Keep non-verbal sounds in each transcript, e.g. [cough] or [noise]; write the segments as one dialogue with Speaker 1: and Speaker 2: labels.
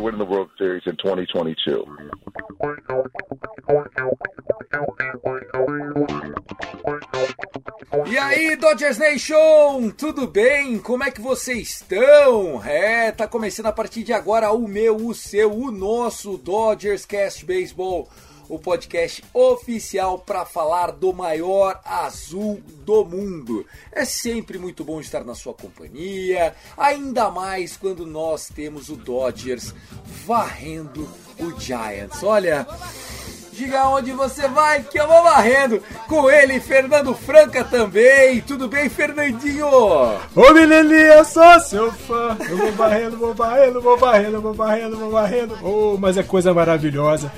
Speaker 1: We are winning the World Series in 2022.
Speaker 2: E aí, Dodgers Nation, tudo bem? Como é que vocês estão? É, tá começando a partir de agora o meu, o seu, o nosso Dodgers Cast Baseball, o podcast oficial para falar do maior azul do mundo. É sempre muito bom estar na sua companhia, ainda mais quando nós temos o Dodgers varrendo o Giants. Olha, Diga onde você vai que eu vou varrendo. Com ele, Fernando Franca também. Tudo bem, Fernandinho?
Speaker 3: Ô menininho, eu sou seu fã. Eu vou varrendo, vou varrendo, vou varrendo, vou varrendo, vou varrendo. Oh, mas é coisa maravilhosa.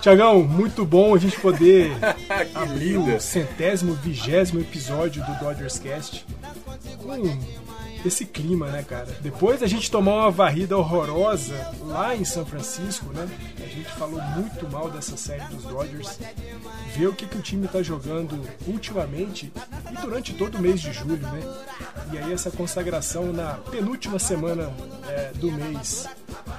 Speaker 3: Tiagão, muito bom a gente poder [laughs] abrir o centésimo, vigésimo episódio do Dodgers Cast com esse clima, né, cara? Depois a gente tomar uma varrida horrorosa lá em São Francisco, né? A gente falou muito mal dessa série dos Dodgers. Ver o que, que o time tá jogando ultimamente e durante todo o mês de julho, né? E aí essa consagração na penúltima semana é, do mês,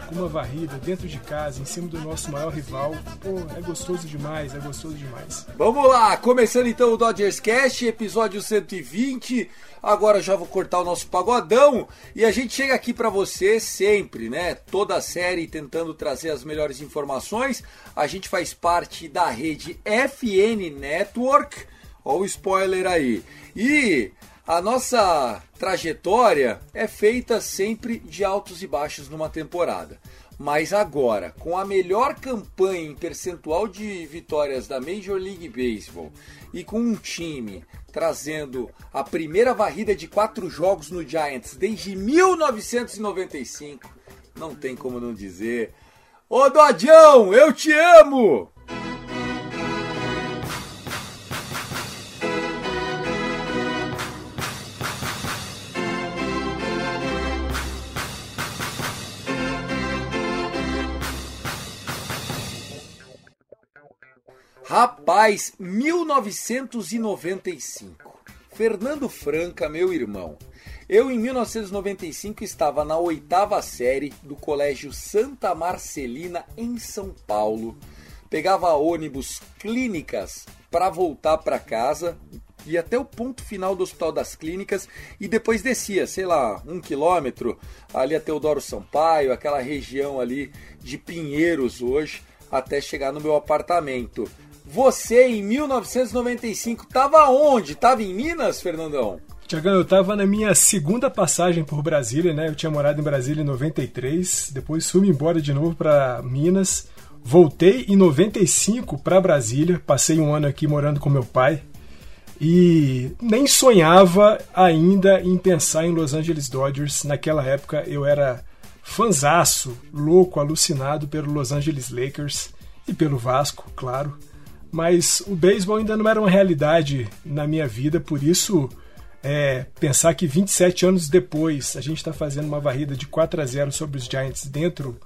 Speaker 3: com uma varrida dentro de casa, em cima do nosso maior rival. Pô, é gostoso demais, é gostoso demais.
Speaker 2: Vamos lá, começando então o Dodgers Cast, episódio 120. Agora já vou cortar o nosso pagodão e a gente chega aqui para você sempre, né? Toda a série tentando trazer as melhores informações. A gente faz parte da rede FN Network. Olha o spoiler aí. E a nossa trajetória é feita sempre de altos e baixos numa temporada. Mas agora, com a melhor campanha em percentual de vitórias da Major League Baseball e com um time trazendo a primeira varrida de quatro jogos no Giants desde 1995, não tem como não dizer. Ô Dodjão, eu te amo! Rapaz, 1995. Fernando Franca, meu irmão. Eu, em 1995, estava na oitava série do Colégio Santa Marcelina, em São Paulo. Pegava ônibus clínicas para voltar para casa, ia até o ponto final do Hospital das Clínicas e depois descia, sei lá, um quilômetro, ali a Teodoro Sampaio, aquela região ali de Pinheiros hoje, até chegar no meu apartamento. Você, em 1995, estava onde? Estava em Minas, Fernandão?
Speaker 3: Tiagão, eu tava na minha segunda passagem por Brasília, né? Eu tinha morado em Brasília em 93, depois fui embora de novo para Minas, voltei em 95 para Brasília, passei um ano aqui morando com meu pai e nem sonhava ainda em pensar em Los Angeles Dodgers. Naquela época eu era fanzaço, louco, alucinado pelo Los Angeles Lakers e pelo Vasco, claro. Mas o beisebol ainda não era uma realidade na minha vida, por isso é, pensar que 27 anos depois a gente está fazendo uma varrida de 4 a 0 sobre os Giants dentro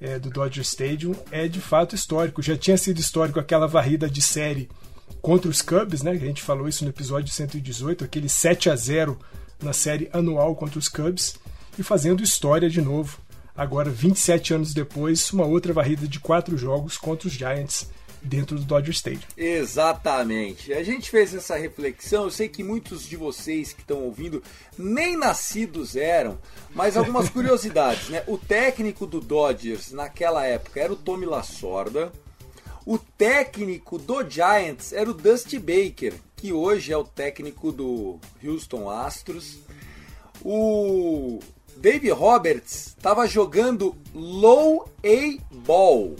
Speaker 3: é, do Dodger Stadium é de fato histórico. Já tinha sido histórico aquela varrida de série contra os Cubs, né? A gente falou isso no episódio 118, aquele 7 a 0 na série anual contra os Cubs e fazendo história de novo. Agora, 27 anos depois, uma outra varrida de quatro jogos contra os Giants dentro do Dodger Stadium.
Speaker 2: Exatamente. A gente fez essa reflexão. Eu sei que muitos de vocês que estão ouvindo nem nascidos eram, mas algumas [laughs] curiosidades, né? O técnico do Dodgers naquela época era o Tommy Lasorda. O técnico do Giants era o Dusty Baker, que hoje é o técnico do Houston Astros. O Dave Roberts estava jogando low A ball.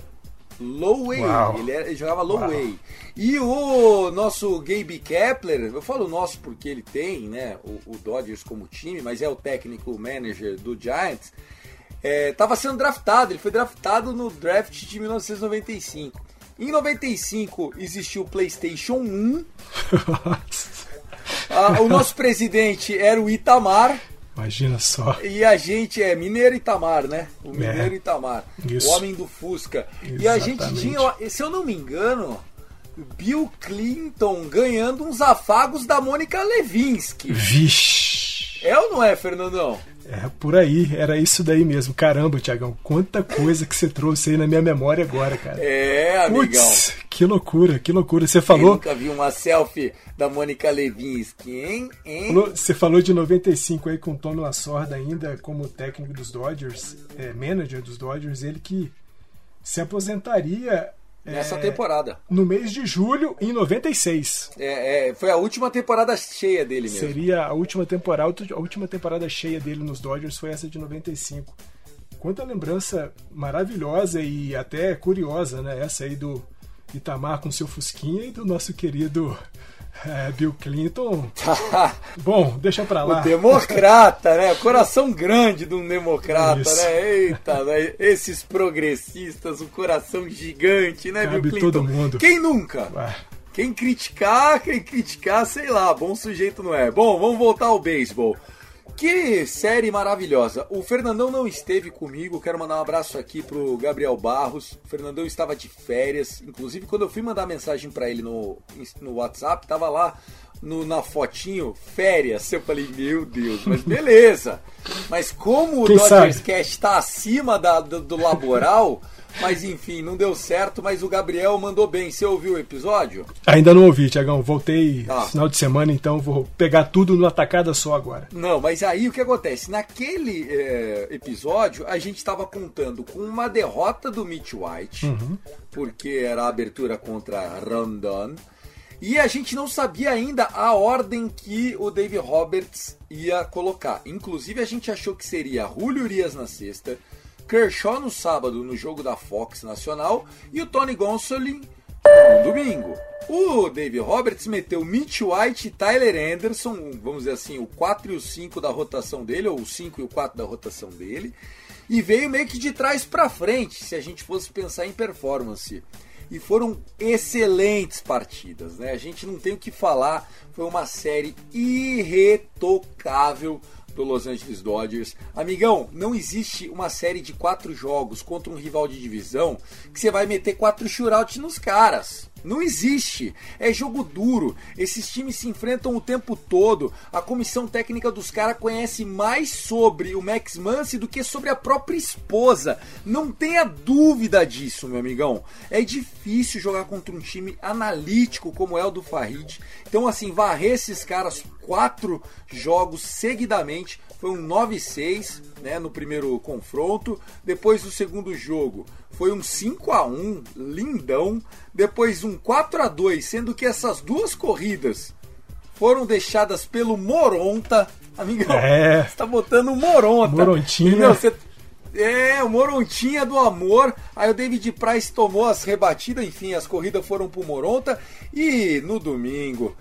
Speaker 2: Low
Speaker 3: Uau.
Speaker 2: ele, era- ele jogava low
Speaker 3: Uau.
Speaker 2: A. E o nosso Gabe Kepler, eu falo nosso porque ele tem né, o, o Dodgers como time, mas é o técnico manager do Giants, estava sendo draftado, ele foi draftado no draft de 1995. Em 95 existiu o PlayStation 1, [laughs] ah, o nosso presidente era o Itamar,
Speaker 3: Imagina só.
Speaker 2: e a gente é Mineiro Itamar, né? O Mineiro
Speaker 3: É.
Speaker 2: Itamar.
Speaker 3: Isso.
Speaker 2: O homem do Fusca. E a gente
Speaker 3: Exatamente.
Speaker 2: tinha, se eu não me engano, Bill Clinton ganhando uns afagos da Mônica Levinsky.
Speaker 3: Vixe.
Speaker 2: É ou não é, Fernandão?
Speaker 3: É por aí, era isso daí mesmo. Caramba, Tiagão, quanta coisa que você trouxe aí na minha memória agora, cara.
Speaker 2: É, amigão.
Speaker 3: Putz, que loucura, que loucura. Você falou,
Speaker 2: nunca viu uma selfie da Mônica Levinsky, hein? hein?
Speaker 3: você falou de 95 aí com o Tommy Lasorda ainda como técnico dos Dodgers, é, manager dos Dodgers, ele que se aposentaria
Speaker 2: Nessa
Speaker 3: é,
Speaker 2: temporada.
Speaker 3: no mês de julho em 96.
Speaker 2: É, é, foi a última temporada cheia dele mesmo.
Speaker 3: Seria a última temporada, a última temporada cheia dele nos Dodgers foi essa de 95. Quanta lembrança maravilhosa e até curiosa, né? Essa aí do Itamar com seu Fusquinha e do nosso querido eh, Bill Clinton. [laughs] Bom, deixa pra lá.
Speaker 2: O democrata, né? Coração grande de um democrata,
Speaker 3: Isso.
Speaker 2: né? Eita, né? esses progressistas, um coração gigante, né,
Speaker 3: Cabe
Speaker 2: Bill Clinton?
Speaker 3: todo mundo.
Speaker 2: Quem nunca?
Speaker 3: Ah,
Speaker 2: Quem criticar, quem criticar, sei lá, bom sujeito não é. Bom, vamos voltar ao beisebol. Que série maravilhosa. O Fernandão não esteve comigo, quero mandar um abraço aqui pro Gabriel Barros. O Fernandão estava de férias, inclusive quando eu fui mandar mensagem para ele no, no WhatsApp, tava lá no- na fotinho, férias. Eu falei, meu Deus, mas [laughs] beleza. Mas como o
Speaker 3: Quem
Speaker 2: Dodgers
Speaker 3: sabe?
Speaker 2: Cast está acima da- do, do laboral, mas enfim, não deu certo, mas o Gabriel mandou bem. Você ouviu o episódio?
Speaker 3: ainda não ouvi, Tiagão. Voltei
Speaker 2: Ah.
Speaker 3: final de semana, então vou pegar tudo numa tacada só agora.
Speaker 2: Não, mas aí o que acontece? Naquele é, episódio, a gente estava contando com uma derrota do Mitch White, porque era a abertura contra Rondon, e a gente não sabia ainda a ordem que o Dave Roberts ia colocar. Inclusive, a gente achou que seria Julio Urias na sexta, Kershaw no sábado no jogo da Fox Nacional e o Tony Gonsolin no domingo. O Dave Roberts meteu Mitch White e Tyler Anderson, vamos dizer assim, o 4 e o 5 da rotação dele, ou o 5 e o 4 da rotação dele, e veio meio que de trás para frente, se a gente fosse pensar em performance. E foram excelentes partidas, né? A gente não tem o que falar, foi uma série irretocável do Los Angeles Dodgers. Amigão, não existe uma série de quatro jogos contra um rival de divisão que você vai meter quatro shootouts nos caras. Não existe. É jogo duro. Esses times se enfrentam o tempo todo. A comissão técnica dos caras conhece mais sobre o Max Muncy do que sobre a própria esposa. Não tenha dúvida disso, meu amigão. É difícil jogar contra um time analítico como é o do Farid. Então, assim, varrer esses caras quatro jogos seguidamente foi um 9-6 né, no primeiro confronto. Depois do segundo jogo foi um 5 a 1 lindão. Depois um 4 a 2 sendo que essas duas corridas foram deixadas pelo Moronta. Amigão,
Speaker 3: É.
Speaker 2: você tá botando o Moronta.
Speaker 3: Morontinha.
Speaker 2: Entendeu? Você- É, o Morontinha do amor. Aí o David Price tomou as rebatidas, enfim, as corridas foram pro Moronta. E no domingo,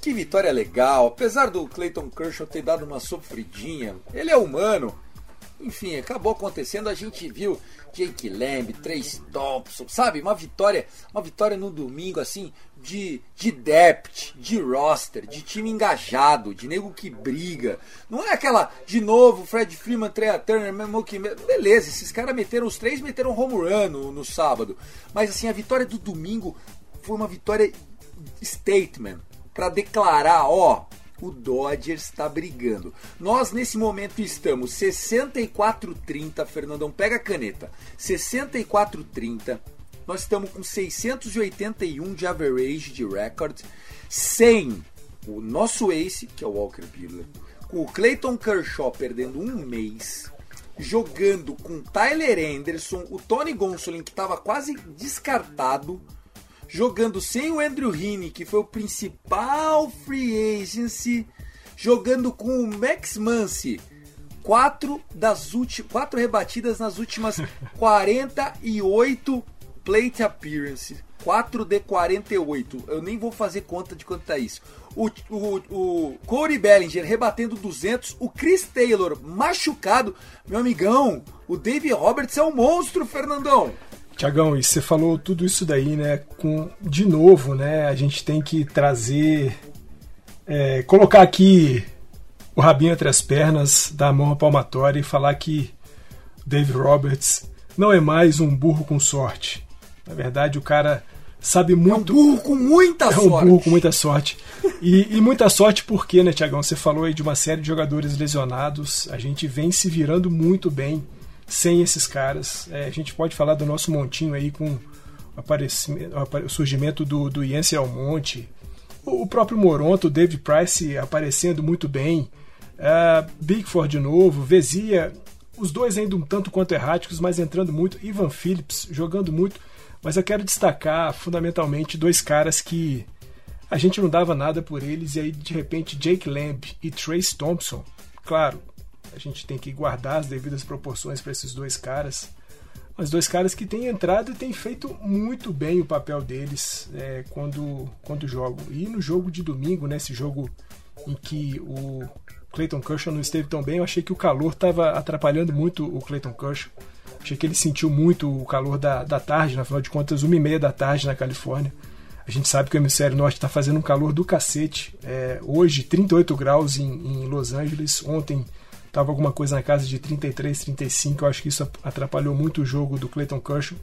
Speaker 2: que vitória legal. Apesar do Clayton Kershaw ter dado uma sofridinha, ele é humano. Enfim, acabou acontecendo, a gente viu Jake Lamb, Trace Thompson, sabe? Uma vitória, uma vitória no domingo assim de de depth, de roster, de time engajado, de nego que briga. Não é aquela de novo Fred Freeman, Trey Turner, Mookie, beleza, esses caras meteram os três meteram home run no, no sábado. Mas assim, a vitória do domingo foi uma vitória statement para declarar, ó, o Dodgers está brigando. Nós nesse momento estamos 64-30, Fernandão, pega a caneta. 64-30. nós estamos com 681 de average de record, sem o nosso ace, que é o Walker Buehler, com o Clayton Kershaw perdendo um mês, jogando com Tyler Anderson, o Tony Gonsolin que estava quase descartado, jogando sem o Andrew Heaney, que foi o principal free agency, jogando com o Max Muncy, quatro das quatro rebatidas nas últimas [laughs] 48 plate appearances. 4 de 48. Eu nem vou fazer conta de quanto tá isso. O, o, o Corey Bellinger rebatendo 200. O Chris Taylor machucado. Meu amigão, o Dave Roberts é um monstro, Fernandão.
Speaker 3: Tiagão, e você falou tudo isso daí, né? Com, de novo, né? A gente tem que trazer. É, colocar aqui o rabinho entre as pernas, dar a mão à palmatória e falar que Dave Roberts não é mais um burro com sorte. Na verdade, o cara sabe muito.
Speaker 2: É um burro com muita
Speaker 3: é
Speaker 2: sorte.
Speaker 3: um burro com muita sorte. E, e muita sorte porque, né, Tiagão? Você falou aí de uma série de jogadores lesionados. A gente vem se virando muito bem sem esses caras. É, a gente pode falar do nosso montinho aí com o, o surgimento do, do Yancey Almonte. O, próprio Moronto, o Dave Price aparecendo muito bem. Uh, Bigford de novo, Vezia, os dois ainda um tanto quanto erráticos, mas entrando muito. Ivan Phillips jogando muito. Mas eu quero destacar fundamentalmente dois caras que a gente não dava nada por eles e aí de repente Jake Lamb e Trace Thompson. Claro, a gente tem que guardar as devidas proporções para esses dois caras. Mas dois caras que têm entrado e têm feito muito bem o papel deles é, quando, quando jogam. E no jogo de domingo, nesse jogo em que o Clayton Kershaw não esteve tão bem, eu achei que o calor estava atrapalhando muito o Clayton Kershaw. Achei que ele sentiu muito o calor da, da tarde, na final de contas, uma e meia da tarde na Califórnia. A gente sabe que o hemisfério norte está fazendo um calor do cacete. É, hoje, 38 graus em, em Los Angeles. Ontem estava alguma coisa na casa de 33, 35. Eu acho que isso atrapalhou muito o jogo do Clayton Kershaw.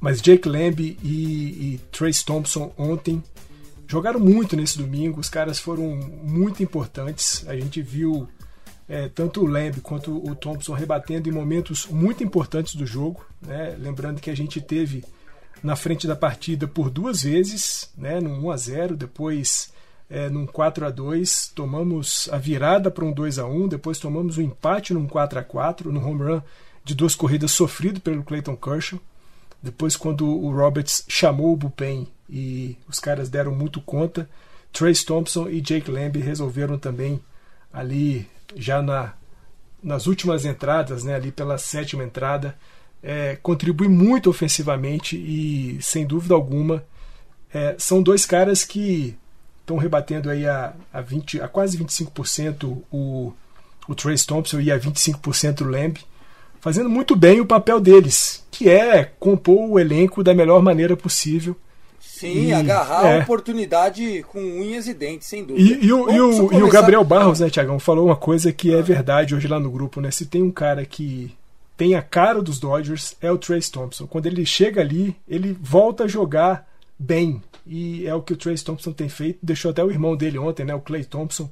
Speaker 3: Mas Jake Lamb e, e Trace Thompson ontem jogaram muito nesse domingo. Os caras foram muito importantes. A gente viu é, tanto o Lamb quanto o Thompson rebatendo em momentos muito importantes do jogo. Né? Lembrando que a gente teve na frente da partida por duas vezes, né? num 1 a 0 depois é, num 4 a 2 tomamos a virada para um 2 a 1 depois tomamos o um empate num 4 a 4 no home run de duas corridas sofrido pelo Clayton Kershaw. Depois, quando o Roberts chamou o bullpen e os caras deram muito conta, Trace Thompson e Jake Lamb resolveram também ali já na, nas últimas entradas, né, ali pela sétima entrada, é, contribui muito ofensivamente e, sem dúvida alguma, é, são dois caras que estão rebatendo aí a, a, 20, a quase 25% o, o Trace Thompson e a 25% o Lamb, fazendo muito bem o papel deles, que é compor o elenco da melhor maneira possível
Speaker 2: Sim, e, agarrar é. a oportunidade com unhas e dentes, sem dúvida.
Speaker 3: E, e, o, e, o, e o Gabriel Barros, né, Tiagão, falou uma coisa que é verdade hoje lá no grupo, né? Se tem um cara que tem a cara dos Dodgers, é o Trace Thompson. Quando ele chega ali, ele volta a jogar bem. E é o que o Trace Thompson tem feito. Deixou até o irmão dele ontem, né, o Clay Thompson,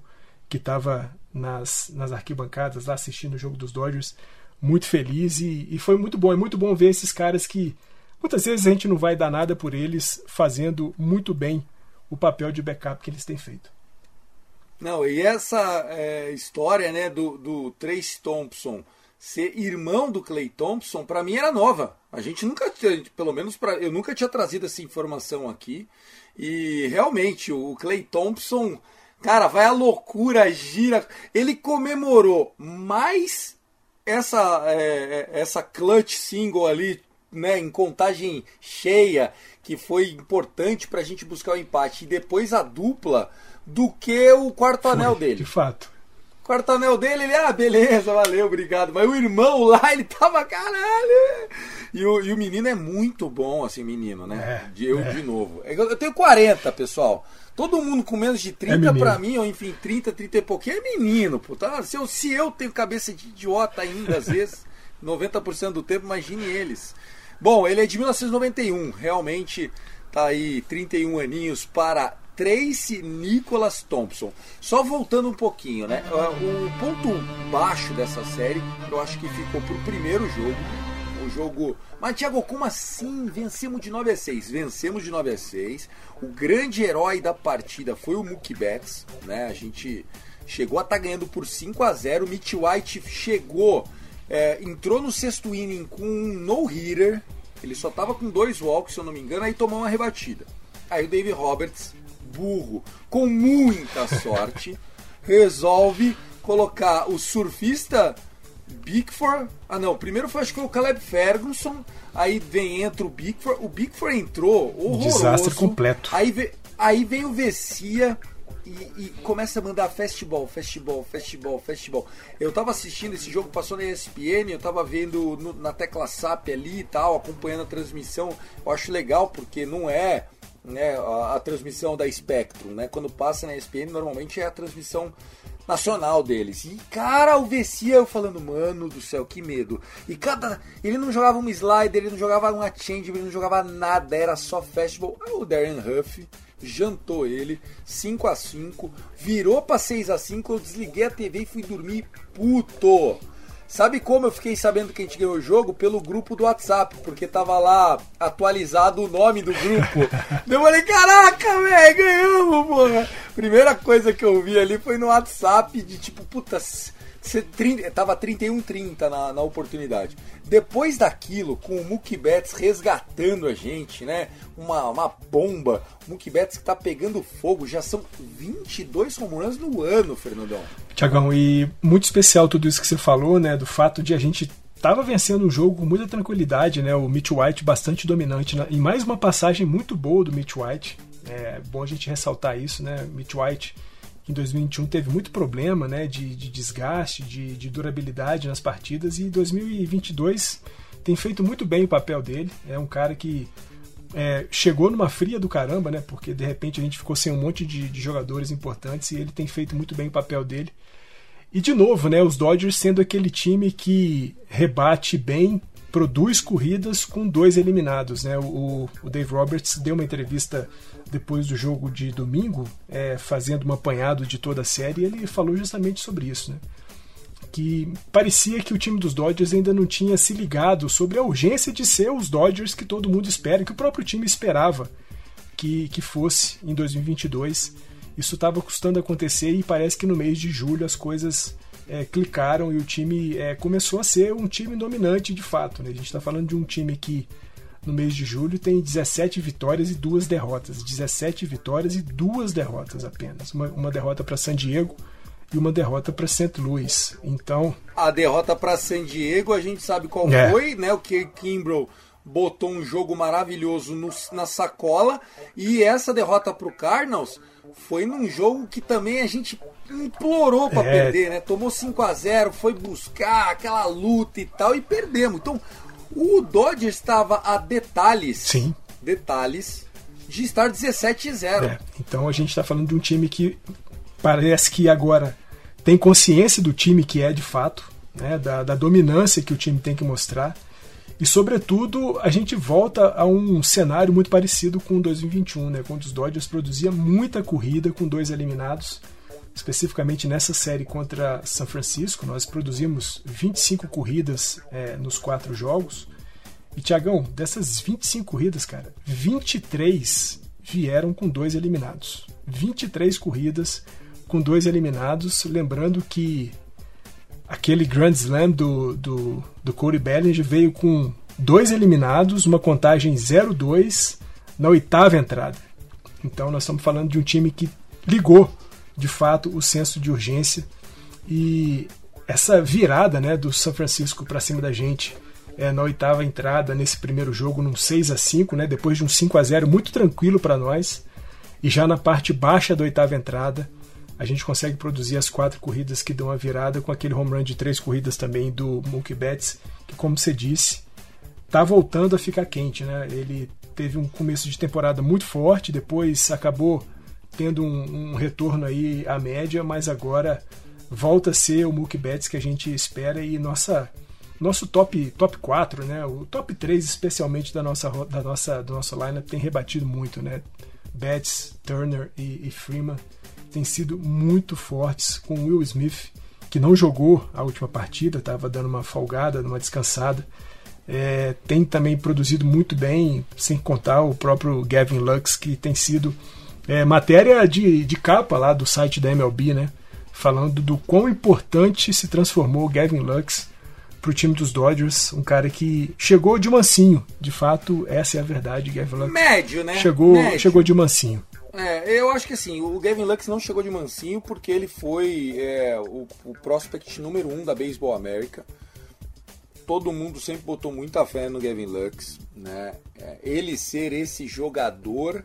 Speaker 3: que estava nas, nas arquibancadas lá assistindo o jogo dos Dodgers, muito feliz. E, e foi muito bom. É muito bom ver esses caras que Muitas vezes a gente não vai dar nada por eles fazendo muito bem o papel de backup que eles têm feito.
Speaker 2: Não, e essa é, história né, do, do Trace Thompson ser irmão do Clay Thompson, para mim era nova. A gente nunca, pelo menos pra, eu nunca tinha trazido essa informação aqui. E realmente, o Clay Thompson, cara, vai a loucura, gira. Ele comemorou mais essa, é, é essa clutch single ali né, em contagem cheia, que foi importante para a gente buscar o empate, e depois a dupla, do que o quarto foi, anel dele.
Speaker 3: De fato.
Speaker 2: O quarto anel dele, ele, ah, beleza, valeu, obrigado. Mas o irmão lá, ele tava, caralho. E o, e o menino é muito bom, assim, menino, né? É, eu é. de novo. É eu tenho 40, pessoal. Todo mundo com menos de 30 é para mim, ou enfim, 30, 30 e pouquinho, é menino, pô. Tá? Se, eu, se eu tenho cabeça de idiota ainda, às vezes, [laughs] 90% do tempo, imagine eles. Bom, ele é de 1991, realmente tá aí 31 aninhos para Tracy Nicholas Thompson. Só voltando um pouquinho, né? O ponto baixo dessa série, eu acho que ficou pro primeiro jogo. um jogo. Mas, Thiago, como assim? Vencemos de 9 a 6. Vencemos de 9 a 6. O grande herói da partida foi o Mookie Betts, né? A gente chegou a estar tá ganhando por 5 a 0 O Mitch White chegou, é, entrou no sexto inning com um no-hitter. Ele só tava com dois walks, se eu não me engano, aí tomou uma rebatida. Aí o Dave Roberts, burro, com muita sorte, resolve colocar o surfista Bickford. Ah não, primeiro foi acho que foi o Caleb Ferguson. Aí vem entra o Bickford. O Bickford entrou horroroso.
Speaker 3: Desastre completo.
Speaker 2: Aí vem, aí vem o Vessia e, e, começa a mandar festival, festival, festival, festival. Eu tava assistindo esse jogo, passou na ESPN, eu tava vendo no, na tecla SAP ali e tal, acompanhando a transmissão. Eu acho legal porque não é né, a, a transmissão da Spectrum, né? Quando passa na ESPN, normalmente é a transmissão nacional deles. E cara, o Vessia eu falando, mano do céu, que medo. E cada. Ele não jogava um slider, ele não jogava uma change, ele não jogava nada, era só festival. O Darren Huff jantou ele, 5 a 5 virou para 6 a 5 eu desliguei a TV e fui dormir puto. Sabe como eu fiquei sabendo que a gente ganhou o jogo? Pelo grupo do WhatsApp, porque tava lá atualizado o nome do grupo. [laughs] eu falei, caraca, velho, ganhamos, porra. Primeira coisa que eu vi ali foi no WhatsApp de tipo, puta, 30, tava 31-30 na, na oportunidade. Depois daquilo, com o Mookie Betts resgatando a gente, né? Uma, uma bomba. O Mookie Betts que tá pegando fogo. Já são 22 home runs no ano, Fernandão.
Speaker 3: Tiagão, e muito especial tudo isso que você falou, né? Do fato de a gente tava vencendo o jogo com muita tranquilidade, né? O Mitch White bastante dominante. Né? E mais uma passagem muito boa do Mitch White. É bom a gente ressaltar isso, né? Mitch White em 2021 teve muito problema né, de, de desgaste, de, de, durabilidade nas partidas, e 2022 tem feito muito bem o papel dele. É um cara que é, chegou numa fria do caramba, né, porque de repente a gente ficou sem um monte de, de jogadores importantes e ele tem feito muito bem o papel dele. E de novo, né, os Dodgers sendo aquele time que rebate bem, produz corridas com dois eliminados. Né? O, o Dave Roberts deu uma entrevista depois do jogo de domingo, é, fazendo um apanhado de toda a série, e ele falou justamente sobre isso. Né? Que parecia que o time dos Dodgers ainda não tinha se ligado sobre a urgência de ser os Dodgers que todo mundo espera, que o próprio time esperava que, que fosse em 2022. Isso estava custando acontecer e parece que no mês de julho as coisas é, clicaram e o time é, começou a ser um time dominante de fato. Né? A gente está falando de um time que no mês de julho tem 17 vitórias e duas derrotas. 17 vitórias e duas derrotas apenas. Uma, uma derrota para San Diego e uma derrota para St. Louis. Então.
Speaker 2: A derrota para San Diego a gente sabe qual é. foi, né? O que Kimbrough botou um jogo maravilhoso no, na sacola e essa derrota para o Cardinals foi num jogo que também a gente implorou para é. perder, né? Tomou 5 a 0 foi buscar aquela luta e tal e perdemos. Então, o Dodgers estava a detalhes.
Speaker 3: Sim.
Speaker 2: Detalhes de estar 17 a 0. É,
Speaker 3: então a gente está falando de um time que parece que agora tem consciência do time que é de fato, né, da, da dominância que o time tem que mostrar. E, sobretudo, a gente volta a um cenário muito parecido com 2021, né, quando os Dodgers produziam muita corrida com dois eliminados. Especificamente nessa série contra São Francisco, nós produzimos 25 corridas é, nos quatro jogos. E, Tiagão, dessas 25 corridas, cara, 23 vieram com dois eliminados. 23 corridas com dois eliminados. Lembrando que aquele Grand Slam do, do, do Corey Bellinger veio com dois eliminados, uma contagem 0-2 na oitava entrada. Então nós estamos falando de um time que ligou de fato o senso de urgência e essa virada né, do São Francisco para cima da gente é, na oitava entrada nesse primeiro jogo, num 6 a 5 né, depois de um 5 a 0 muito tranquilo para nós. E já na parte baixa da oitava entrada, a gente consegue produzir as quatro corridas que dão a virada com aquele home run de três corridas também do Mookie Betts, que como você disse, tá voltando a ficar quente, né? Ele teve um começo de temporada muito forte, depois acabou tendo um, um retorno aí à média, mas agora volta a ser o Mookie Betts que a gente espera e nossa nosso top top 4, né? O top 3 especialmente da nossa da nossa do nosso lineup tem rebatido muito, né? Betts, Turner e, e Freeman têm sido muito fortes com Will Smith, que não jogou a última partida, estava dando uma folgada, uma descansada. é, tem também produzido muito bem, sem contar o próprio Gavin Lux, que tem sido é, matéria de, de capa lá do site da MLB, né? Falando do quão importante se transformou o Gavin Lux para o time dos Dodgers, um cara que chegou de mansinho. De fato, essa é a verdade. Gavin Lux
Speaker 2: Médio, né?
Speaker 3: chegou,
Speaker 2: Médio.
Speaker 3: chegou de mansinho.
Speaker 2: É, eu acho que assim, o Gavin Lux não chegou de mansinho porque ele foi é, o, o prospect número um da Baseball América. Todo mundo sempre botou muita fé no Gavin Lux, né? É, ele ser esse jogador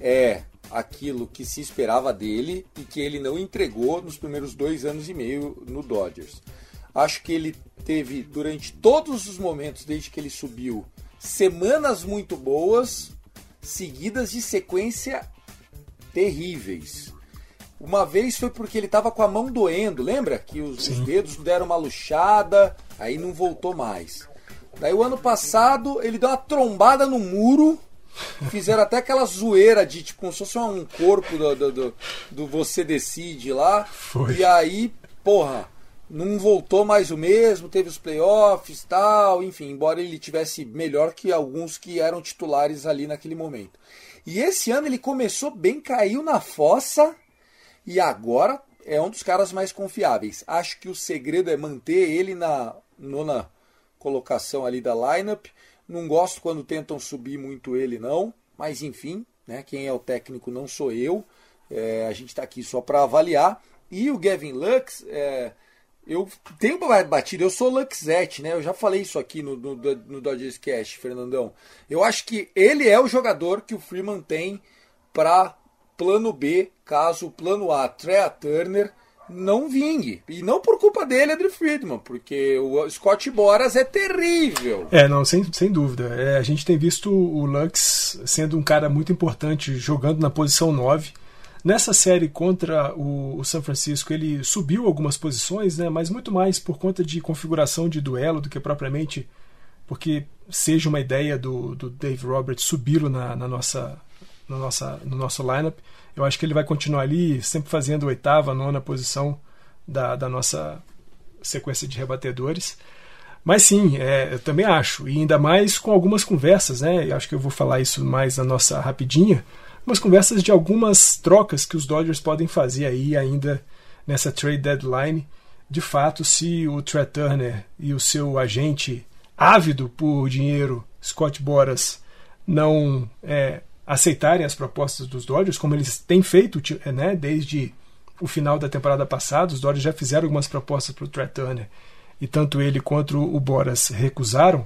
Speaker 2: é aquilo que se esperava dele e que ele não entregou nos primeiros dois anos e meio no Dodgers. Acho que ele teve durante todos os momentos desde que ele subiu semanas muito boas, seguidas de sequência terríveis. Uma vez foi porque ele estava com a mão doendo, lembra? Que os, os dedos deram uma luxada, aí não voltou mais. Daí o ano passado ele deu uma trombada no muro, fizeram até aquela zoeira de tipo como se fosse um corpo do, do, do, do Você Decide lá.
Speaker 3: Foi.
Speaker 2: E aí, porra, não voltou mais o mesmo, teve os playoffs tal, enfim, embora ele tivesse melhor que alguns que eram titulares ali naquele momento. E esse ano ele começou bem, caiu na fossa e agora é um dos caras mais confiáveis. Acho que o segredo é manter ele na nona colocação ali da lineup. Não gosto quando tentam subir muito ele não, mas enfim, né? Quem é o técnico não sou eu. É, a gente está aqui só para avaliar. E o Gavin Lux, é, eu tenho batido, eu sou Luxette, né? Eu já falei isso aqui no, no, no Dodgers Cast, Fernandão. Eu acho que ele é o jogador que o Freeman tem para plano B, caso o plano A, Trea Turner, não vingue. E não por culpa dele, Andrew Friedman, porque o Scott Boras é terrível.
Speaker 3: É, não, sem, sem dúvida. É, a gente tem visto o Lux sendo um cara muito importante jogando na posição 9. Nessa série contra o, o São Francisco, ele subiu algumas posições, né, mas muito mais por conta de configuração de duelo do que propriamente porque seja uma ideia do, do Dave Roberts subi-lo na, na nossa, na nossa, no nosso lineup. Eu acho que ele vai continuar ali, sempre fazendo oitava, nona posição da, da nossa sequência de rebatedores. Mas sim, é, eu também acho, e ainda mais com algumas conversas, né? Eu acho que eu vou falar isso mais na nossa rapidinha. Umas conversas de algumas trocas que os Dodgers podem fazer aí ainda nessa trade deadline. De fato, se o Trey Turner e o seu agente ávido por dinheiro, Scott Boras, não é, aceitarem as propostas dos Dodgers, como eles têm feito né, desde o final da temporada passada, os Dodgers já fizeram algumas propostas para o Trey Turner e tanto ele quanto o Boras recusaram.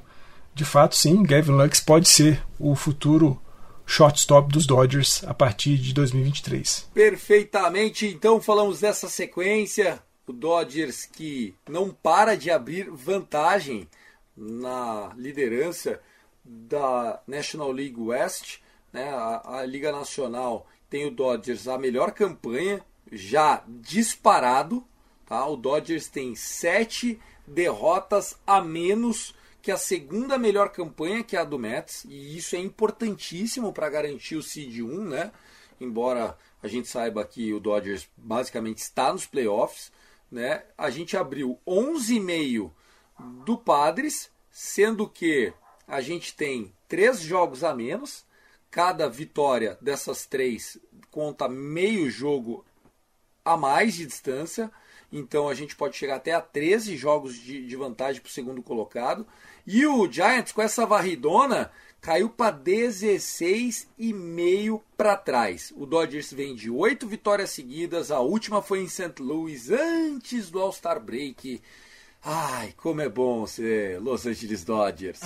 Speaker 3: De fato, sim, Gavin Lux pode ser o futuro shortstop dos Dodgers a partir de 2023.
Speaker 2: Perfeitamente, então falamos dessa sequência. O Dodgers que não para de abrir vantagem na liderança da National League West. Né? A, a Liga Nacional tem o Dodgers a melhor campanha, já disparado. Tá? O Dodgers tem sete derrotas a menos que a segunda melhor campanha, que é a do Mets, e isso é importantíssimo para garantir o seed 1, né? Embora a gente saiba que o Dodgers basicamente está nos playoffs, né? A gente abriu 11,5 do Padres, sendo que a gente tem três jogos a menos. Cada vitória dessas três conta meio jogo a mais de distância. Então a gente pode chegar até a 13 jogos de, de vantagem para o segundo colocado. E o Giants, com essa varridona, caiu para 16,5 para trás. O Dodgers vem de 8 vitórias seguidas, a última foi em St. Louis antes do All-Star Break. Ai, como é bom ser Los Angeles Dodgers.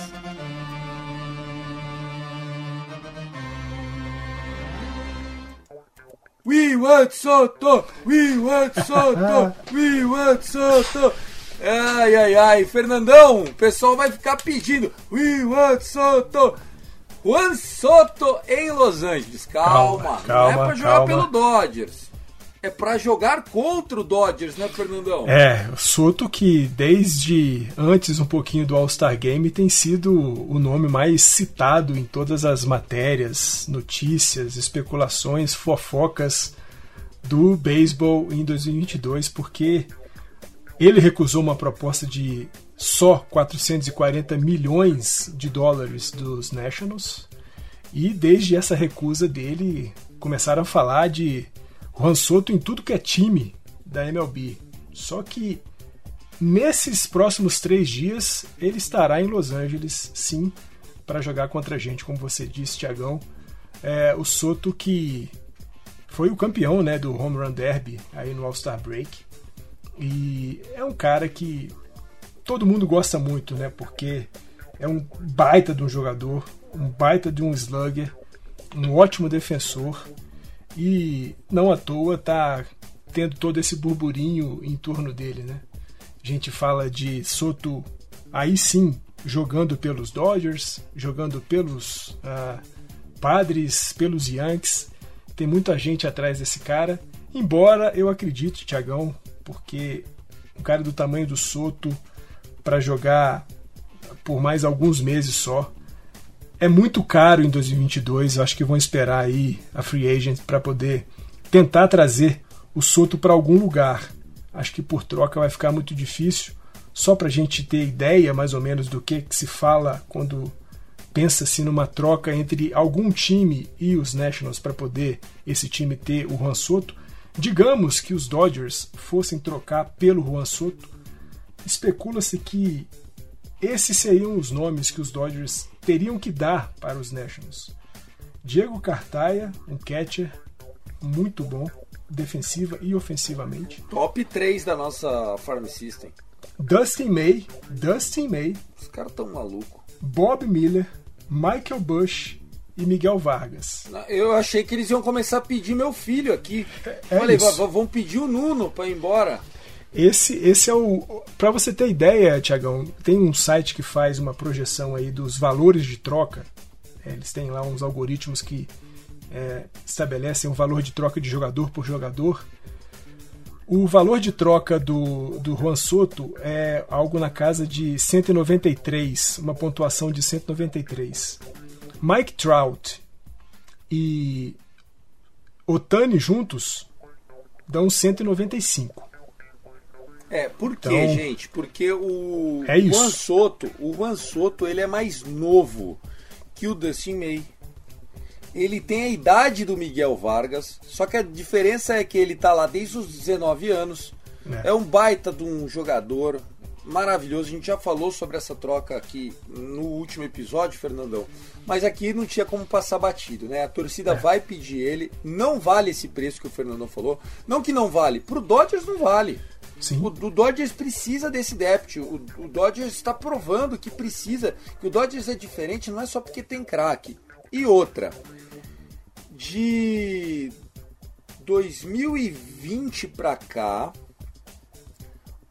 Speaker 2: We want Soto! We want Soto! [laughs] We want Soto! Ai, ai, ai, Fernandão, o pessoal vai ficar pedindo We want Soto! Juan Soto em Los Angeles. Calma,
Speaker 3: Calma,
Speaker 2: não é
Speaker 3: calma,
Speaker 2: pra jogar
Speaker 3: calma.
Speaker 2: pelo Dodgers. É pra jogar contra o Dodgers, né, Fernandão?
Speaker 3: É, Soto que desde antes um pouquinho do All-Star Game tem sido o nome mais citado em todas as matérias, notícias, especulações, fofocas do beisebol em 2022, porque ele recusou uma proposta de só 440 milhões de dólares dos Nationals. E desde essa recusa dele, começaram a falar de Juan Soto em tudo que é time da MLB. Só que nesses próximos três dias ele estará em Los Angeles, sim, para jogar contra a gente, como você disse, Tiagão. É, o Soto que foi o campeão né, do Home Run Derby aí no All-Star Break. E é um cara que todo mundo gosta muito, né? Porque é um baita de um jogador, um baita de um slugger, um ótimo defensor e não à toa tá tendo todo esse burburinho em torno dele, né? A gente fala de Soto aí sim jogando pelos Dodgers, jogando pelos uh, Padres, pelos Yankees. Tem muita gente atrás desse cara. Embora eu acredite, Tiagão, porque um cara do tamanho do Soto para jogar por mais alguns meses só é muito caro em 2022. Eu acho que vão esperar aí a free agent para poder tentar trazer o Soto para algum lugar. Acho que por troca vai ficar muito difícil. Só para a gente ter ideia mais ou menos do que, que se fala quando pensa-se numa troca entre algum time e os Nationals para poder esse time ter o Juan Soto. Digamos que os Dodgers fossem trocar pelo Juan Soto, especula-se que esses seriam os nomes que os Dodgers teriam que dar para os Nationals. Diego Cartaia, um catcher muito bom, defensiva e ofensivamente.
Speaker 2: Top 3 da nossa Farm System.
Speaker 3: Dustin May, Dustin May.
Speaker 2: Os caras tão malucos.
Speaker 3: Bob Miller, Michael Bush e Miguel Vargas.
Speaker 2: Eu achei que eles iam começar a pedir meu filho aqui.
Speaker 3: É
Speaker 2: Falei,
Speaker 3: isso.
Speaker 2: vão pedir o Nuno para ir embora.
Speaker 3: Esse, esse é o. Para você ter ideia, Tiagão, tem um site que faz uma projeção aí dos valores de troca. É, eles têm lá uns algoritmos que é, estabelecem o valor de troca de jogador por jogador. O valor de troca do, do Juan Soto é algo na casa de 193, uma pontuação de 193. Mike Trout e Otani juntos dão 195.
Speaker 2: É, por quê,
Speaker 3: Então,
Speaker 2: gente? Porque o
Speaker 3: é.
Speaker 2: Juan Soto, o Juan Soto, ele é mais novo que o Dustin May. Ele tem a idade do Miguel Vargas, só que a diferença é que ele tá lá desde os 19 anos.
Speaker 3: É.
Speaker 2: É, um baita de um jogador maravilhoso. A gente já falou sobre essa troca aqui no último episódio, Fernandão. Mas aqui não tinha como passar batido, né? A torcida vai pedir ele. Não vale esse preço que o Fernandão falou. Não que não vale. Pro Dodgers não vale.
Speaker 3: Sim.
Speaker 2: O, o Dodgers precisa desse depth. O, o Dodgers está provando que precisa. Que o Dodgers é diferente, não é só porque tem craque. E outra, de 2020 para cá,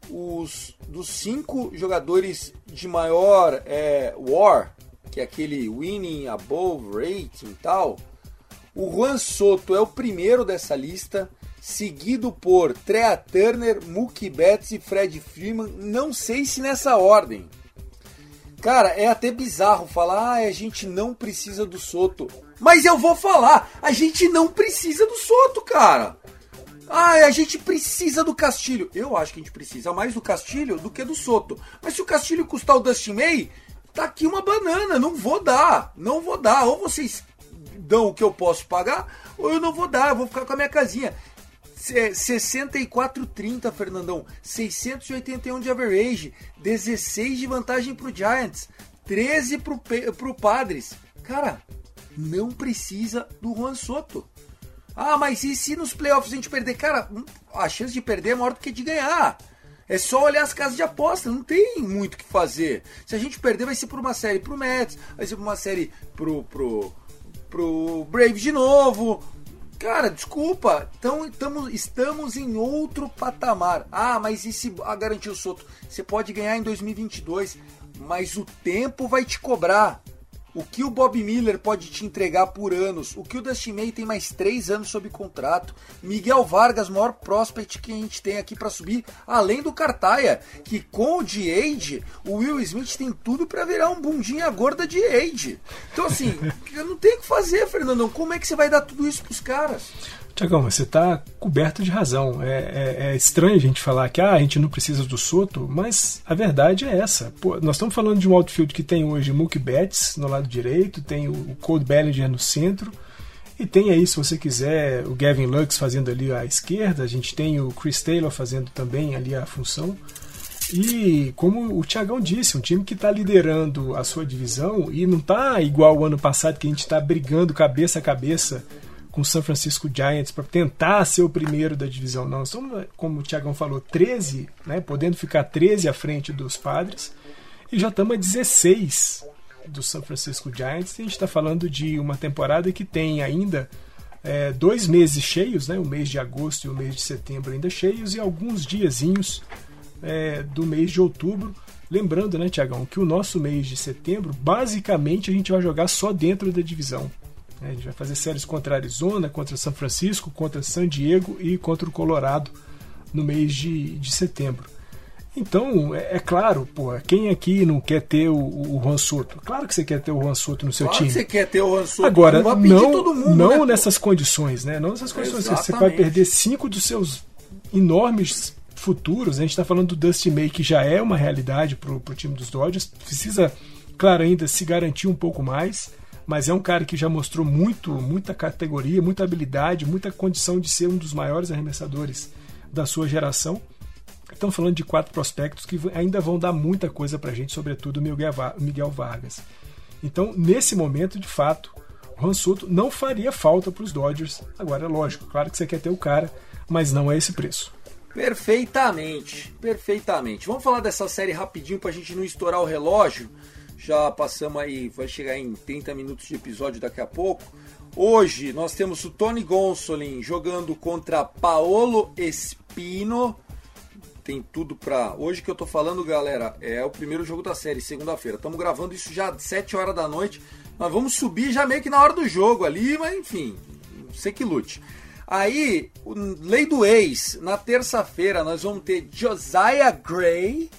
Speaker 2: os dos cinco jogadores de maior é, WAR, que é aquele winning above rating e tal, o Juan Soto é o primeiro dessa lista, seguido por Trea Turner, Mookie Betts e Fred Freeman. Não sei se nessa ordem. Cara, é até bizarro falar, ah, a gente não precisa do Soto. Mas eu vou falar, a gente não precisa do Soto, cara. Ah, a gente precisa do Castilho. Eu acho que a gente precisa mais do Castilho do que do Soto. Mas se o Castilho custar o Dustin May, tá aqui uma banana, não vou dar. Não vou dar. Ou vocês dão o que eu posso pagar, ou eu não vou dar, eu vou ficar com a minha casinha. É, 64,30, Fernandão. 681 de average. 16 de vantagem pro Giants. 13 pro, pro Padres. Cara, não precisa do Juan Soto. Ah, mas e se nos playoffs a gente perder? Cara, hum, a chance de perder é maior do que de ganhar. É só olhar as casas de aposta, não tem muito o que fazer. Se a gente perder, vai ser por uma série pro Mets, vai ser por uma série pro, pro, pro Braves de novo. Cara, desculpa, então estamos, estamos em outro patamar. Ah, mas e se a garantir o Soto? Você pode ganhar em 2022, mas o tempo vai te cobrar. O que o Bob Miller pode te entregar por anos? O que o Dustin May tem mais três anos sob contrato? Miguel Vargas, maior prospect que a gente tem aqui para subir, além do Cartaia, que com o de-age, o Will Smith tem tudo para virar um bundinha gorda de age. Então assim, [laughs] eu não tenho o que fazer, Fernandão. Como é que você vai dar tudo isso pros caras?
Speaker 3: Tiagão, você está coberto de razão. É, é, é, estranho a gente falar que ah, a gente não precisa do Soto, mas a verdade é essa. Pô, nós estamos falando de um outfield que tem hoje Mookie Betts no lado direito, tem o Cold Bellinger no centro, e tem aí, se você quiser, o Gavin Lux fazendo ali à esquerda, a gente tem o Chris Taylor fazendo também ali a função. E como o Tiagão disse, um time que está liderando a sua divisão e não está igual o ano passado que a gente está brigando cabeça a cabeça com o San Francisco Giants para tentar ser o primeiro da divisão. Não, estamos, como o Tiagão falou, 13, né, podendo ficar 13 à frente dos Padres, e já estamos a 16 do San Francisco Giants. A gente está falando de uma temporada que tem ainda é, dois meses cheios, né, o mês de agosto e o mês de setembro ainda cheios, e alguns diazinhos é, do mês de outubro. Lembrando, né, Tiagão, que o nosso mês de setembro, basicamente, a gente vai jogar só dentro da divisão. A gente vai fazer séries contra Arizona, contra São Francisco, contra San Diego e contra o Colorado no mês de, de setembro. Então, é, é, claro, pô, quem aqui não quer ter o, o Juan Soto? Claro que você quer ter o Juan Soto no seu
Speaker 2: claro
Speaker 3: time.
Speaker 2: Que você quer ter o Juan Soto.
Speaker 3: Agora, não,
Speaker 2: mundo,
Speaker 3: não
Speaker 2: né,
Speaker 3: nessas condições, né? Não nessas condições. Exatamente. Você vai perder cinco dos seus enormes futuros. A gente está falando do Dusty May, que já é uma realidade para o time dos Dodgers. Precisa, claro, ainda se garantir um pouco mais mas é um cara que já mostrou muito, muita categoria, muita habilidade, muita condição de ser um dos maiores arremessadores da sua geração. Estamos falando de quatro prospectos que ainda vão dar muita coisa para a gente, sobretudo Miguel Vargas. Então, nesse momento, de fato, o Han Soto não faria falta para os Dodgers. Agora, é lógico, claro que você quer ter o cara, mas não é esse preço.
Speaker 2: Perfeitamente, perfeitamente. Vamos falar dessa série rapidinho para a gente não estourar o relógio. Já passamos aí, vai chegar em 30 minutos de episódio daqui a pouco. Hoje nós temos o Tony Gonsolin jogando contra Paolo Espino. Tem tudo pra. Hoje que eu tô falando, galera, é o primeiro jogo da série, segunda-feira. Estamos gravando isso já às 7 horas da noite. Nós vamos subir já meio que na hora do jogo ali, mas enfim, sei que lute. Aí, lei do ex, na terça-feira nós vamos ter Josiah Gray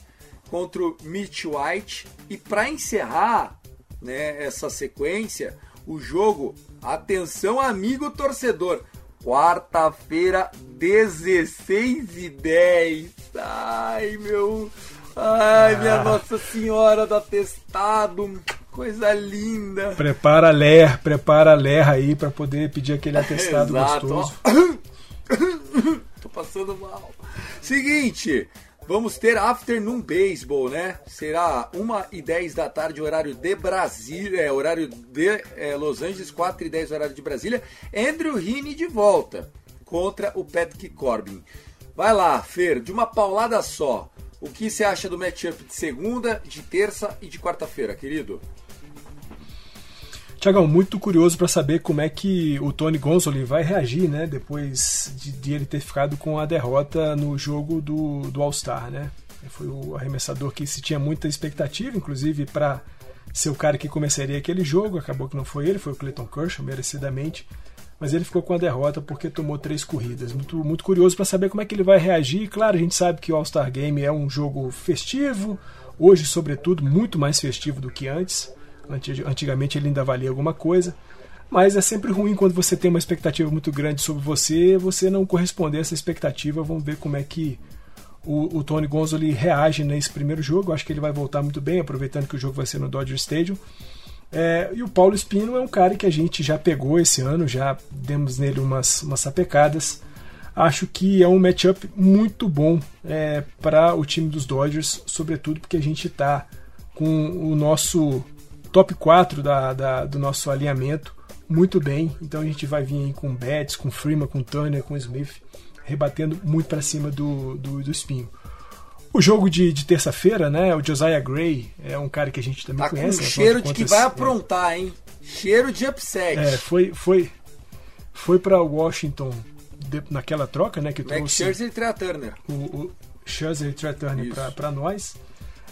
Speaker 2: contra o Mitch White. E para encerrar né, essa sequência, o jogo, atenção amigo torcedor, quarta-feira, 16 e 10. Ai, meu. Ai, minha ah. Nossa Senhora do Atestado. Coisa linda.
Speaker 3: Prepara a Ler, prepara a Ler aí para poder pedir aquele [laughs] atestado gostoso. [coughs]
Speaker 2: Tô passando mal. Seguinte, Vamos ter Afternoon Baseball, né? Será 1 e 10 da tarde, horário de Brasília, é, horário de é, Los Angeles, 4 e 10 horário de Brasília. Andrew Heaney de volta contra o Patrick Corbin. Vai lá, Fer, de uma paulada só. O que você acha do matchup de segunda, de terça e de quarta-feira, querido?
Speaker 3: Tiagão, muito curioso para saber como é que o Tony Gonzoli vai reagir, né? Depois de, de, ele ter ficado com a derrota no jogo do, do All-Star, né? Foi o arremessador que se tinha muita expectativa, inclusive para ser o cara que começaria aquele jogo. Acabou que não foi ele, foi o Clayton Kershaw, merecidamente. Mas ele ficou com a derrota porque tomou três corridas. Muito, muito curioso para saber como é que ele vai reagir. Claro, a gente sabe que o All-Star Game é um jogo festivo, hoje, sobretudo, muito mais festivo do que antes. Antigamente ele ainda valia alguma coisa. Mas é sempre ruim quando você tem uma expectativa muito grande sobre você, você não corresponder a essa expectativa. Vamos ver como é que o, o Tony Gonzoli reage nesse primeiro jogo. Acho que ele vai voltar muito bem, aproveitando que o jogo vai ser no Dodger Stadium. É, e o Paulo Espino é um cara que a gente já pegou esse ano, já demos nele umas, umas sapecadas. Acho que é um matchup muito bom é, para o time dos Dodgers, sobretudo porque a gente está com o nosso top 4 da, da, do nosso alinhamento muito bem. Então a gente vai vir aí com Betts, com Freeman, com Turner, com Smith, rebatendo muito para cima do, do, do espinho. O jogo de, de terça-feira, né? O Josiah Gray é um cara que a gente também
Speaker 2: tá
Speaker 3: conhece.
Speaker 2: Com cheiro de que vai é. aprontar, hein? Cheiro de upset.
Speaker 3: É, foi, foi, foi para Washington de, naquela troca, né? Que
Speaker 2: Max trouxe Scherzer e Trey Turner.
Speaker 3: O, o Scherzer e Trey Turner para nós.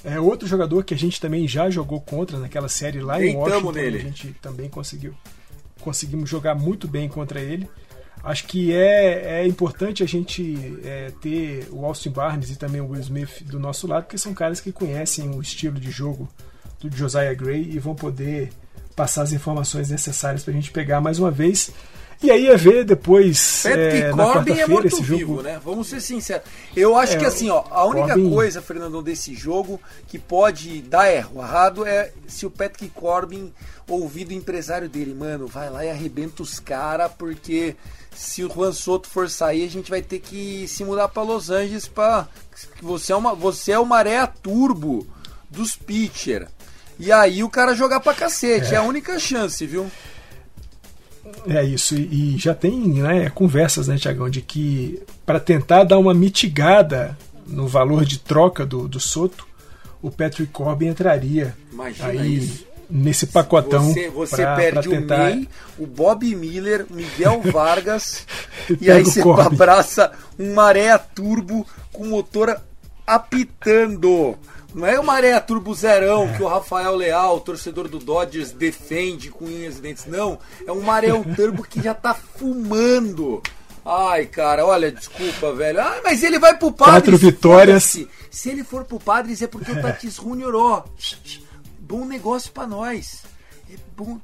Speaker 3: É outro jogador que a gente também já jogou contra naquela série lá em Washington. Nele. A gente também conseguiu conseguimos jogar muito bem contra ele. Acho que é, é importante a gente é, ter o Austin Barnes e também o Will Smith do nosso lado, porque são caras que conhecem o estilo de jogo do Josiah Gray e vão poder passar as informações necessárias para a gente pegar mais uma vez E aí ia ver depois
Speaker 2: Patrick
Speaker 3: é,
Speaker 2: Corbin é morto
Speaker 3: jogo.
Speaker 2: vivo, né? Vamos ser sinceros. Eu acho
Speaker 3: É,
Speaker 2: que assim, ó, a única
Speaker 3: Corbin-
Speaker 2: coisa, Fernandão, desse jogo que pode dar errado é se o Patrick Corbin ouvir do empresário dele, mano, vai lá e arrebenta os caras, porque se o Juan Soto for sair, a gente vai ter que se mudar pra Los Angeles pra. Você é, uma, você é o maré turbo dos pitcher. E aí o cara jogar pra cacete. É, a única chance, viu?
Speaker 3: É isso, e, e já tem né, conversas, né, Tiagão, de que para tentar dar uma mitigada no valor de troca do, do Soto, o Patrick Corbin entraria
Speaker 2: Imagina
Speaker 3: aí
Speaker 2: isso.
Speaker 3: nesse pacotão.
Speaker 2: Você, você
Speaker 3: pra-
Speaker 2: perde
Speaker 3: pra tentar...
Speaker 2: o May, o Bob Miller, Miguel [laughs] Vargas
Speaker 3: E
Speaker 2: e aí você
Speaker 3: Corbin.
Speaker 2: abraça um maré turbo com motor apitando. Não é o maré turbo zerão que o Rafael Leal, torcedor do Dodgers, defende com unhas e dentes. Não, é um maré [laughs] turbo que já tá fumando. Ai, cara, olha, desculpa, velho. Ah, mas ele vai pro Padres.
Speaker 3: Quatro vitórias.
Speaker 2: foda-se. Se ele for pro Padres é porque o Tatis Junior, ó, bom negócio pra nós. É bom.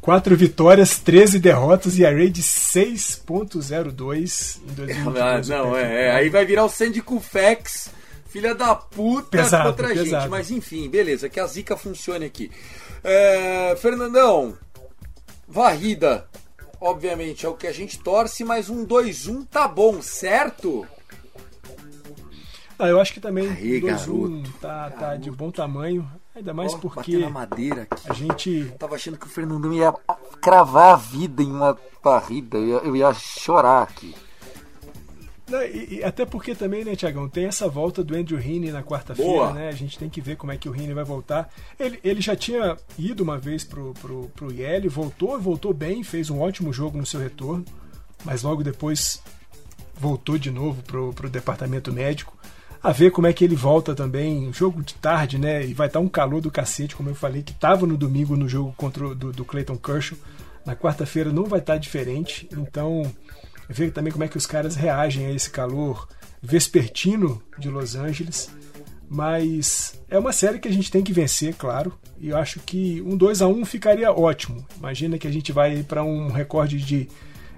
Speaker 3: Quatro vitórias, 13 derrotas e a de 6.02 em 2022.
Speaker 2: Ah, não, é, é, aí vai virar o Sandy Koufax, filha da puta
Speaker 3: Pesado,
Speaker 2: contra a gente.
Speaker 3: pesado.
Speaker 2: Mas enfim, beleza, que a zica funcione aqui. É, Fernandão, varrida, obviamente é o que a gente torce, mas um 2-1 tá bom, certo?
Speaker 3: Ah, eu acho que também
Speaker 2: Aí,
Speaker 3: 2-1
Speaker 2: garoto,
Speaker 3: tá, tá de bom tamanho, ainda mais
Speaker 2: Ó,
Speaker 3: porque a gente
Speaker 2: Tava achando que o Fernandão ia cravar a vida em uma varrida, eu ia, eu ia chorar aqui.
Speaker 3: Não, e, e até porque também, né, Tiagão, tem essa volta do Andrew Heaney na quarta-feira, né? A gente tem que ver como é que o Heaney vai voltar. Ele, ele já tinha ido uma vez pro, pro, pro IL, voltou, voltou bem, fez um ótimo jogo no seu retorno, mas logo depois voltou de novo pro, pro departamento médico. A ver como é que ele volta também, jogo de tarde, né? E vai estar um calor do cacete, como eu falei, que tava no domingo no jogo contra o do, do Clayton Kershaw. Na quarta-feira não vai estar diferente, então ver também como é que os caras reagem a esse calor vespertino de Los Angeles. Mas é uma série que a gente tem que vencer, claro. E eu acho que um 2 a 1 ficaria ótimo. Imagina que a gente vai para um recorde de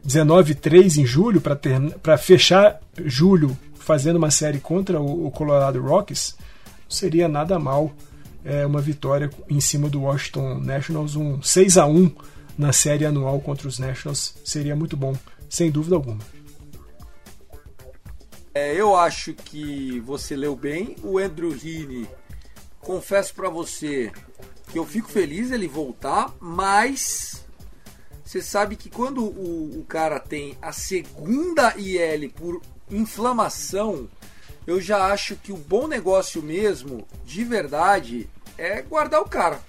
Speaker 3: 19-3 em julho para fechar julho fazendo uma série contra o, o Colorado Rockies. Não seria nada mal é, uma vitória em cima do Washington Nationals, um 6 a 1 na série anual contra os Nationals. Seria muito bom, sem dúvida alguma.
Speaker 2: É, eu acho que você leu bem. O Andrew Heaney, confesso pra você que eu fico feliz ele voltar, mas você sabe que quando o, o cara tem a segunda IL por inflamação, eu já acho que o bom negócio mesmo, de verdade, é guardar o cara.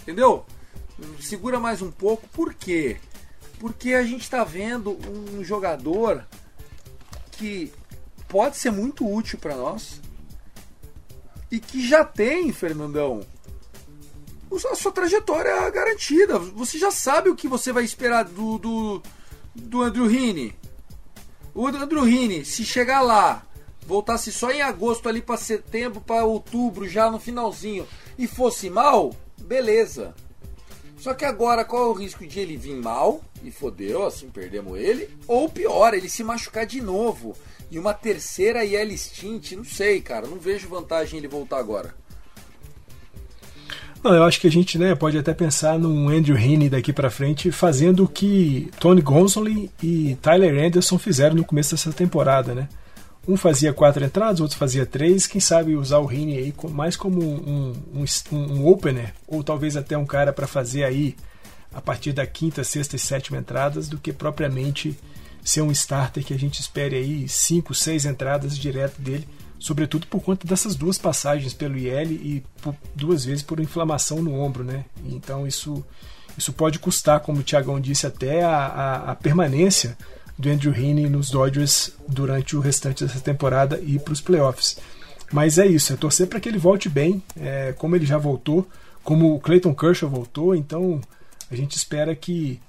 Speaker 2: Entendeu? Segura mais um pouco, por quê? Porque a gente tá vendo um jogador que pode ser muito útil para nós e que já tem, Fernandão, a sua trajetória garantida. Você já sabe o que você vai esperar do, do, do Andrew Heaney. O Andrew Heaney, se chegar lá, voltasse só em agosto ali para setembro, para outubro, já no finalzinho, e fosse mal, beleza. Só que agora, qual é o risco de ele vir mal e fodeu, assim perdemos ele? Ou pior, ele se machucar de novo e uma terceira IL stint? Não sei, cara, não vejo vantagem ele voltar agora.
Speaker 3: Não, eu acho que a gente né, pode até pensar num Andrew Heaney daqui para frente fazendo o que Tony Gonsolin e Tyler Anderson fizeram no começo dessa temporada, né? Um fazia quatro entradas, outro fazia três. Quem sabe usar o Heaney aí mais como um, um, um opener, ou talvez até um cara para fazer aí a partir da quinta, sexta e sétima entradas, do que propriamente ser um starter que a gente espere aí cinco, seis entradas direto dele, sobretudo por conta dessas duas passagens pelo IL e por, duas vezes por inflamação no ombro, né? Então isso, isso pode custar, como o Tiagão disse, até a, a, a permanência do Andrew Heaney nos Dodgers durante o restante dessa temporada e para os playoffs. Mas é isso, é torcer para que ele volte bem, é, como ele já voltou, como o Clayton Kershaw voltou, então a gente espera que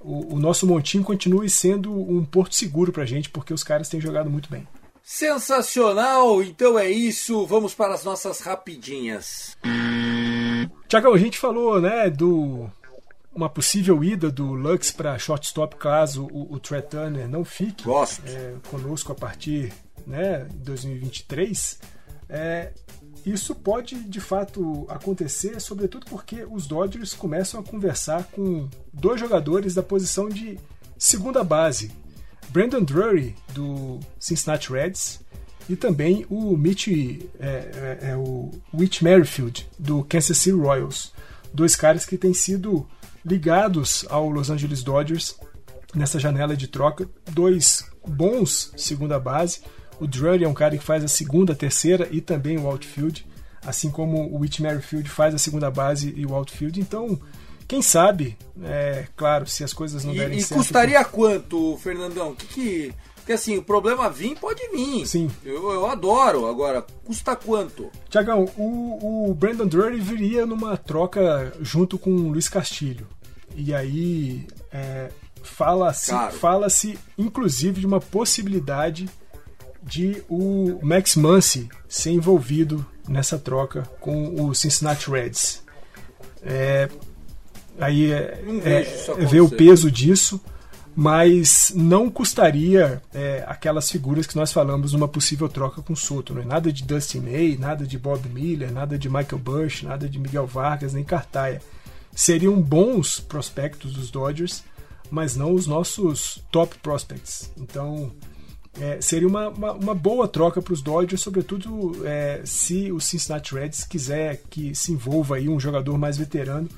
Speaker 3: o, o nosso montinho continue sendo um porto seguro para a gente, porque os caras têm jogado muito bem.
Speaker 2: Sensacional! Então é isso, vamos para as nossas rapidinhas.
Speaker 3: Tiagão, a gente falou né, do uma possível ida do Lux para shortstop caso o, o Trey Turner não fique é, conosco a partir né, de 2023. É, isso pode de fato acontecer, sobretudo porque os Dodgers começam a conversar com dois jogadores da posição de segunda base. Brandon Drury, do Cincinnati Reds, e também o Mitch, é, é, é o Whit Merrifield, do Kansas City Royals. Dois caras que têm sido ligados ao Los Angeles Dodgers nessa janela de troca. Dois bons segunda base. O Drury é um cara que faz a segunda, a terceira e também o outfield, assim como o Whit Merrifield faz a segunda base e o outfield. Então, quem sabe, é claro, se as coisas não derem
Speaker 2: e,
Speaker 3: certo.
Speaker 2: E custaria quanto, Fernandão? Que que porque assim, o problema vir pode vir.
Speaker 3: Sim.
Speaker 2: Eu, eu adoro. Agora, custa quanto?
Speaker 3: Tiagão, o, o Brandon Drury viria numa troca junto com o Luiz Castilho. E aí é, fala-se, fala-se inclusive de uma possibilidade de o Max Muncy ser envolvido nessa troca com o Cincinnati Reds. É, aí é, é, ver o peso disso mas não custaria é, aquelas figuras que nós falamos numa possível troca com Soto. Não é nada de Dustin May, nada de Bob Miller, nada de Michael Bush, nada de Miguel Vargas, nem Cartaia. Seriam bons prospectos dos Dodgers, mas não os nossos top prospects. Então é, seria uma, uma, uma, boa troca para os Dodgers, sobretudo é, se o Cincinnati Reds quiser que se envolva aí um jogador mais veterano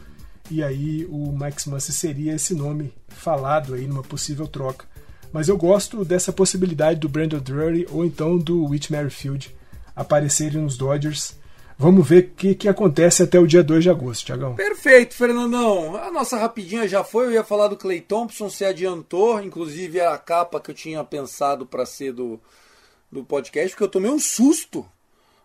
Speaker 3: e aí o Max Muncy seria esse nome falado aí numa possível troca. Mas eu gosto dessa possibilidade do Brandon Drury ou então do Whit Merrifield aparecerem nos Dodgers. Vamos ver o que, que acontece até o dia 2 de agosto, Tiagão.
Speaker 2: Perfeito, Fernandão. A nossa rapidinha já foi. Eu ia falar do Clay Thompson, se adiantou. Inclusive era a capa que eu tinha pensado para ser do, do podcast, porque eu tomei um susto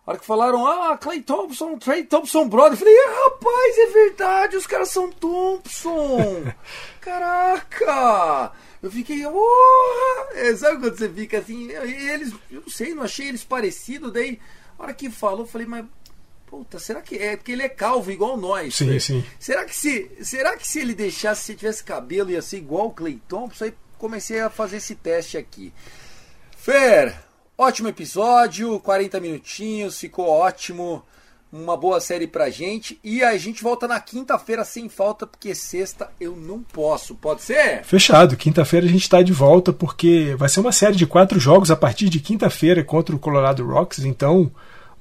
Speaker 2: a hora que falaram, ah, Clay Thompson, Trey Thompson Brother, eu falei, ah, rapaz, é verdade, os caras são Thompson. [laughs] Caraca! Eu fiquei, oh! É, sabe quando você fica assim? Eles, eu não sei, não achei eles parecidos. Daí, a hora que falou, eu falei, mas Puta, será que é? Porque ele é calvo igual nós.
Speaker 3: Sim, sim.
Speaker 2: Será que se, será que se ele deixasse, se tivesse cabelo, ia ser igual o Clay Thompson? Aí comecei a fazer esse teste aqui. Fer, Ótimo episódio, 40 minutinhos, ficou ótimo. Uma boa série pra gente. E a gente volta na quinta-feira sem falta, porque sexta eu não posso. Pode ser?
Speaker 3: Fechado. Quinta-feira a gente tá de volta, porque vai ser uma série de quatro jogos a partir de quinta-feira contra o Colorado Rocks. Então,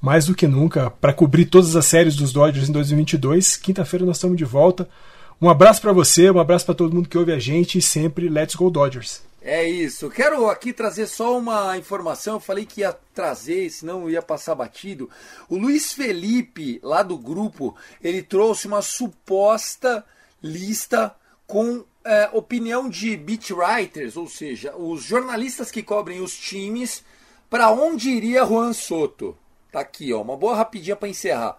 Speaker 3: mais do que nunca, para cobrir todas as séries dos Dodgers em 2022, quinta-feira nós estamos de volta. Um abraço para você, um abraço para todo mundo que ouve a gente e sempre Let's Go Dodgers.
Speaker 2: É isso. Quero aqui trazer só uma informação. Eu falei que ia trazer, senão ia passar batido. O Luiz Felipe, lá do grupo, ele trouxe uma suposta lista com é, opinião de beat writers, ou seja, os jornalistas que cobrem os times, para onde iria Juan Soto. Tá aqui, ó, uma boa rapidinha para encerrar.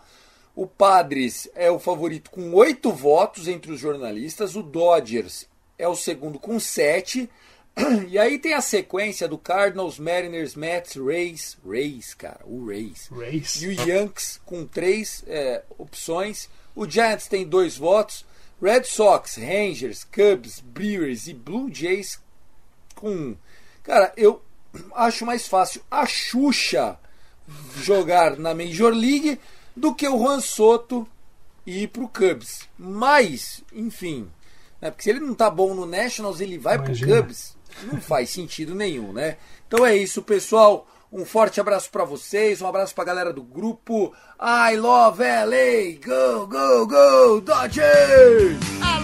Speaker 2: O Padres é o favorito com oito votos entre os jornalistas. O Dodgers é o segundo com sete. [clears throat] E aí tem a sequência do Cardinals, Mariners, Mets, Rays, Rays, cara, o Rays.
Speaker 3: Rays.
Speaker 2: E o Yankees com três é, opções. O Giants tem dois votos. Red Sox, Rangers, Cubs, Brewers e Blue Jays com. Cara, eu [clears throat] acho mais fácil a Xuxa jogar na Major League do que o Juan Soto ir pro Cubs. Mas, enfim, né, porque se ele não tá bom no Nationals, ele vai Imagina. pro Cubs. Não faz sentido nenhum, né? Então é isso, pessoal. Um forte abraço para vocês, um abraço pra galera do grupo. I love LA! Go, go, go, Dodgers!